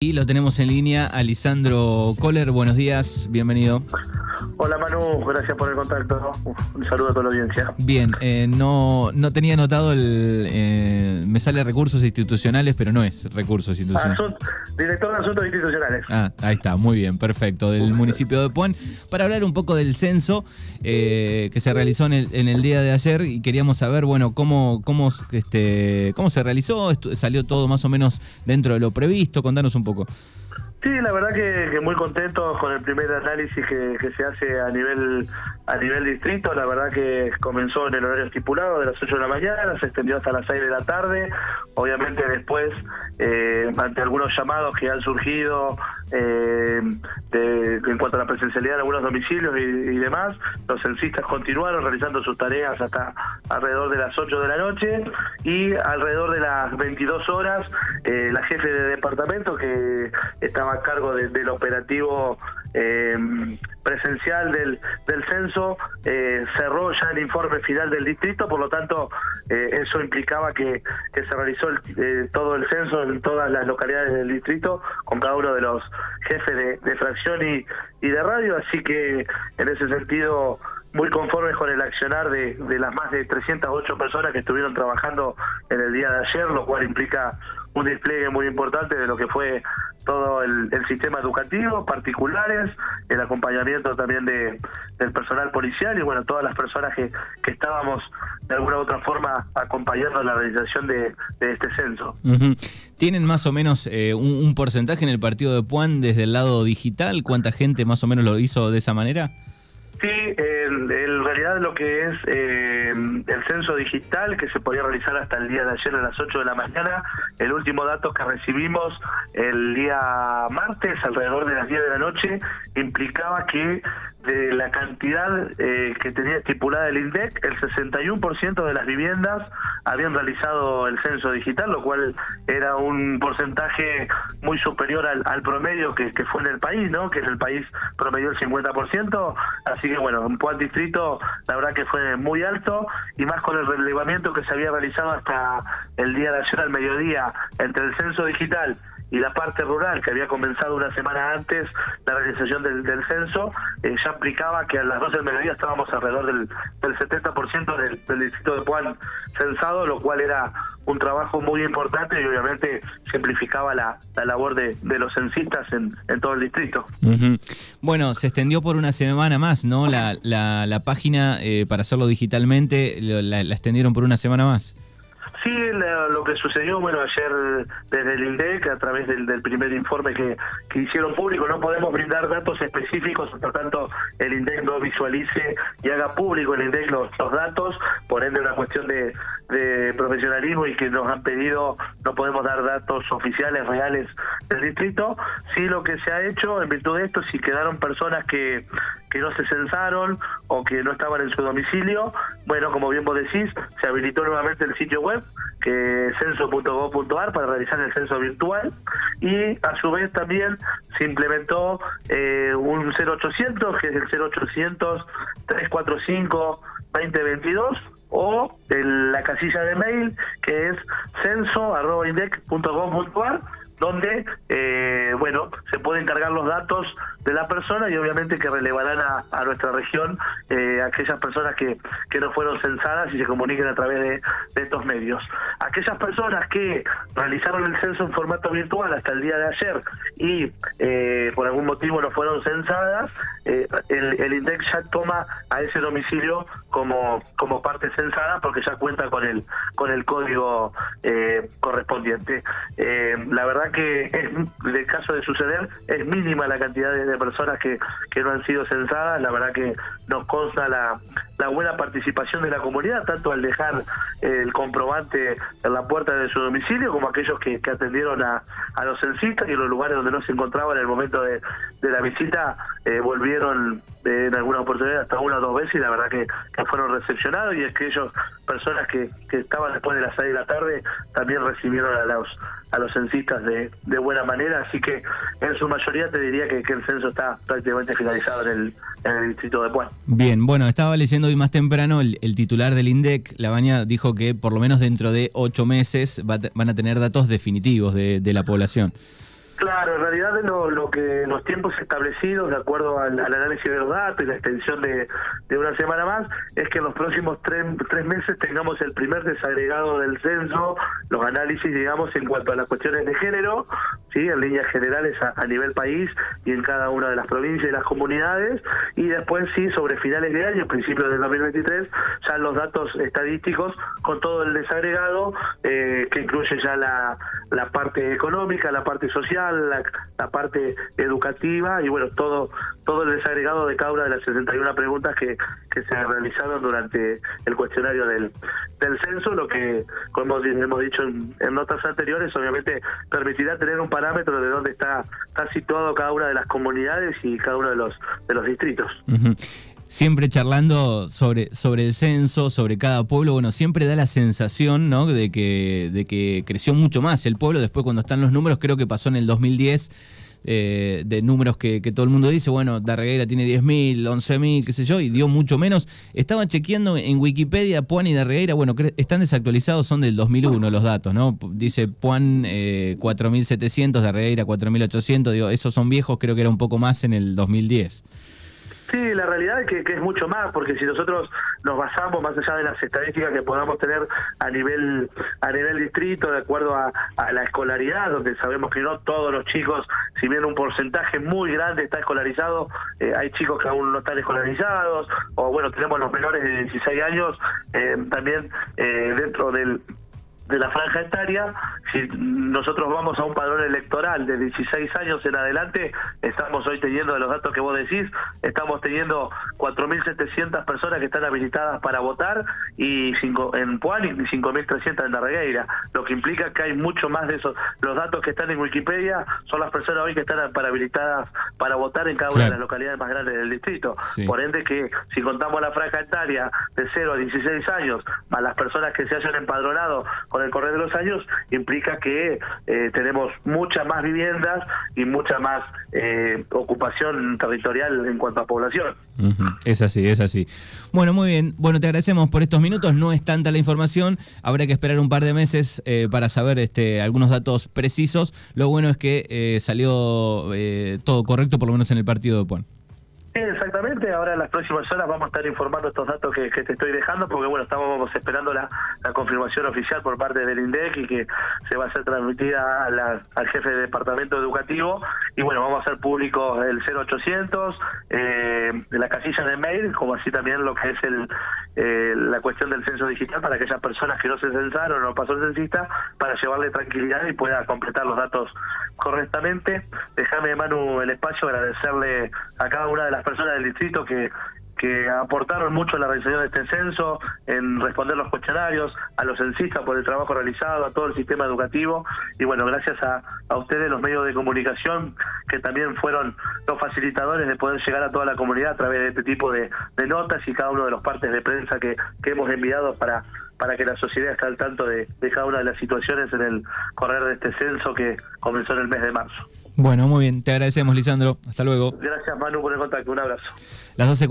Y lo tenemos en línea a Lisandro Kohler. Buenos días, bienvenido. Hola Manu, gracias por el contacto. Un saludo a toda la audiencia. Bien, eh, no, no tenía anotado el. Eh, me sale recursos institucionales, pero no es recursos institucionales. director de Asuntos Institucionales. Ah, ahí está, muy bien, perfecto. Del municipio de Puan. Para hablar un poco del censo eh, que se realizó en el, en el, día de ayer y queríamos saber, bueno, cómo, cómo, este, cómo se realizó. salió todo más o menos dentro de lo previsto. Contanos un poco. Sí, la verdad que, muy contentos con el primer análisis que, se hace a nivel a nivel distrito. La verdad que comenzó en el horario estipulado de las 8 de la mañana, se extendió hasta las 6 de la tarde. Obviamente después, eh, ante algunos llamados que han surgido eh, en cuanto a la presencialidad de algunos domicilios y, demás, los censistas continuaron realizando sus tareas hasta alrededor de las 8 de la noche y alrededor de las 22 horas eh, la jefe de departamento que estaba a cargo del operativo eh, presencial del, del censo, eh, cerró ya el informe final del distrito, por lo tanto eh, eso implicaba que, se realizó todo el censo en todas las localidades del distrito con cada uno de los jefes de, fracción y, de radio, así que en ese sentido muy conformes con el accionar de, las más de 308 personas que estuvieron trabajando en el día de ayer, lo cual implica un despliegue muy importante de lo que fue todo el, sistema educativo, particulares, el acompañamiento también de, del personal policial y bueno, todas las personas que, que estábamos de alguna u otra forma acompañando la realización de, este censo. ¿Tienen más o menos eh, un, porcentaje en el partido de Puan desde el lado digital? ¿Cuánta gente más o menos lo hizo de esa manera? Sí, en, realidad lo que es eh, el censo digital que se podía realizar hasta el día de ayer a las 8 de la mañana, el último dato que recibimos el día martes alrededor de las 10 de la noche implicaba que de la cantidad eh, que tenía estipulada el INDEC, el 61% de las viviendas habían realizado el censo digital, lo cual era un porcentaje muy superior al, promedio que, que, fue en el país, ¿no? que en el país promedió el 50%, así que bueno, en Puan Distrito la verdad que fue muy alto y más con el relevamiento que se había realizado hasta el día de ayer al mediodía entre el censo digital y la parte rural, que había comenzado una semana antes la realización del, censo, eh, ya aplicaba que a las 12 del mediodía estábamos alrededor del, del 70% del, del, distrito de Puan censado, lo cual era un trabajo muy importante y obviamente simplificaba la, la labor de, de, los censistas en, en todo el distrito. Bueno, se extendió por una semana más, ¿no? La, la, la página eh, para hacerlo digitalmente la, la extendieron por una semana más. Sí, lo que sucedió, bueno, ayer desde el INDEC, a través del, primer informe que, que, hicieron público, no podemos brindar datos específicos, por tanto el INDEC no visualice y haga público el INDEC los, datos, por ende una cuestión de, de, profesionalismo y que nos han pedido, no podemos dar datos oficiales, reales del distrito. Sí, lo que se ha hecho en virtud de esto, si quedaron personas que, que no se censaron o que no estaban en su domicilio, bueno, como bien vos decís, se habilitó nuevamente el sitio web que censo.gov.ar para realizar el censo virtual y a su vez también se implementó eh, un 0800 que es el 0800 345 2022 o la casilla de mail que es censo.indec.gov.ar donde eh, bueno se pueden cargar los datos de la persona y obviamente que relevarán a, nuestra región eh, aquellas personas que, que no fueron censadas y se comuniquen a través de, estos medios. Aquellas personas que realizaron el censo en formato virtual hasta el día de ayer y eh, por algún motivo no fueron censadas, eh, el, el, INDEC ya toma a ese domicilio como, como parte censada porque ya cuenta con el, con el código correspondiente. la verdad que es, de caso de suceder es mínima la cantidad de personas que, que no han sido censadas, la verdad que nos consta la, la buena participación de la comunidad, tanto al dejar el comprobante en la puerta de su domicilio, como aquellos que, atendieron a, a, los censistas y en los lugares donde no se encontraban en el momento de, de la visita, eh, volvieron en alguna oportunidad hasta una o dos veces y la verdad que, fueron recepcionados y aquellas personas que, que estaban después de las seis de la tarde también recibieron a los a los censistas de, de buena manera, así que en su mayoría te diría que, que el censo está prácticamente finalizado en el, en el distrito de Puan. Bien, bueno, estaba leyendo hoy más temprano el, titular del INDEC, La Baña, dijo que por lo menos dentro de ocho meses van a tener datos definitivos de, de la población. Claro, en realidad lo, lo que los tiempos establecidos, de acuerdo al, análisis de los datos y la extensión de, una semana más, es que en los próximos tres, tres, meses tengamos el primer desagregado del censo, los análisis, digamos, en cuanto a las cuestiones de género, sí, en líneas generales a, nivel país y en cada una de las provincias y las comunidades, y después sí, sobre finales de año, principios del 2023, ya los datos estadísticos con todo el desagregado, eh, que incluye ya la, la parte económica, la parte social, la, parte educativa y bueno, todo todo el desagregado de cada de las 61 preguntas que, que se realizaron durante el cuestionario del, del censo, lo que, como hemos dicho en, notas anteriores, obviamente permitirá tener un parámetro de dónde está, está situado cada una de las comunidades y cada uno de los, de los distritos siempre charlando sobre, sobre el censo, sobre cada pueblo, bueno, siempre da la sensación, ¿no? De que, de que creció mucho más el pueblo. Después, cuando están los números, creo que pasó en el 2010. Eh, de números que, todo el mundo dice, bueno, Darregueira tiene 10.000, 11.000, qué sé yo, y dio mucho menos. Estaba chequeando en Wikipedia, Puan y Darregueira, bueno, están desactualizados, son del 2001 los datos, ¿no? Dice Puan eh, 4.700, Darregueira 4.800, digo, esos son viejos, creo que era un poco más en el 2010. Sí, la realidad es que, es mucho más, porque si nosotros nos basamos más allá de las estadísticas que podamos tener a nivel a nivel distrito, de acuerdo a, la escolaridad, donde sabemos que no todos los chicos, si bien un porcentaje muy grande está escolarizado, eh, hay chicos que aún no están escolarizados, o bueno, tenemos los menores de 16 años eh, también eh, dentro del de la franja etaria, si nosotros vamos a un padrón electoral de 16 años en adelante, estamos hoy teniendo, de los datos que vos decís, estamos teniendo 4.700 personas que están habilitadas para votar y cinco, en Puan y 5.300 en Darregueira, lo que implica que hay mucho más de esos. Los datos que están en Wikipedia son las personas hoy que están para habilitadas para votar en cada una de las localidades más grandes del distrito. Por ende que si contamos la franja etaria de 0 a 16 años, más las personas que se hayan empadronado con el correr de los años, implica que eh, tenemos muchas más viviendas y mucha más eh, ocupación territorial en cuanto a población. Es así, es así. Bueno, muy bien. Bueno, te agradecemos por estos minutos. No es tanta la información. Habrá que esperar un par de meses eh, para saber este, algunos datos precisos. Lo bueno es que salió todo correcto, por lo menos en el partido de Puan exactamente. Ahora en las próximas horas vamos a estar informando estos datos que, te estoy dejando, porque bueno, estamos esperando la, confirmación oficial por parte del INDEC y que se va a ser transmitida al jefe de departamento educativo. Y bueno, vamos a hacer público el 0800, eh, la casilla de mail, como así también lo que es el eh, la cuestión del censo digital para aquellas personas que no se censaron o no pasó el censista, para llevarle tranquilidad y pueda completar los datos correctamente. Déjame, Manu, el espacio, agradecerle a cada una de las personas del distrito que que aportaron mucho a la realización de este censo, en responder los cuestionarios, a los censistas por el trabajo realizado, a todo el sistema educativo y bueno, gracias a, a ustedes los medios de comunicación que también fueron los facilitadores de poder llegar a toda la comunidad a través de este tipo de, notas y cada uno de los partes de prensa que, que hemos enviado para, para que la sociedad esté al tanto de, de cada una de las situaciones en el correr de este censo que comenzó en el mes de marzo. Bueno, muy bien, te agradecemos, Lisandro. Hasta luego. Gracias, Manu, por el contacto. Un abrazo. Las 12.40.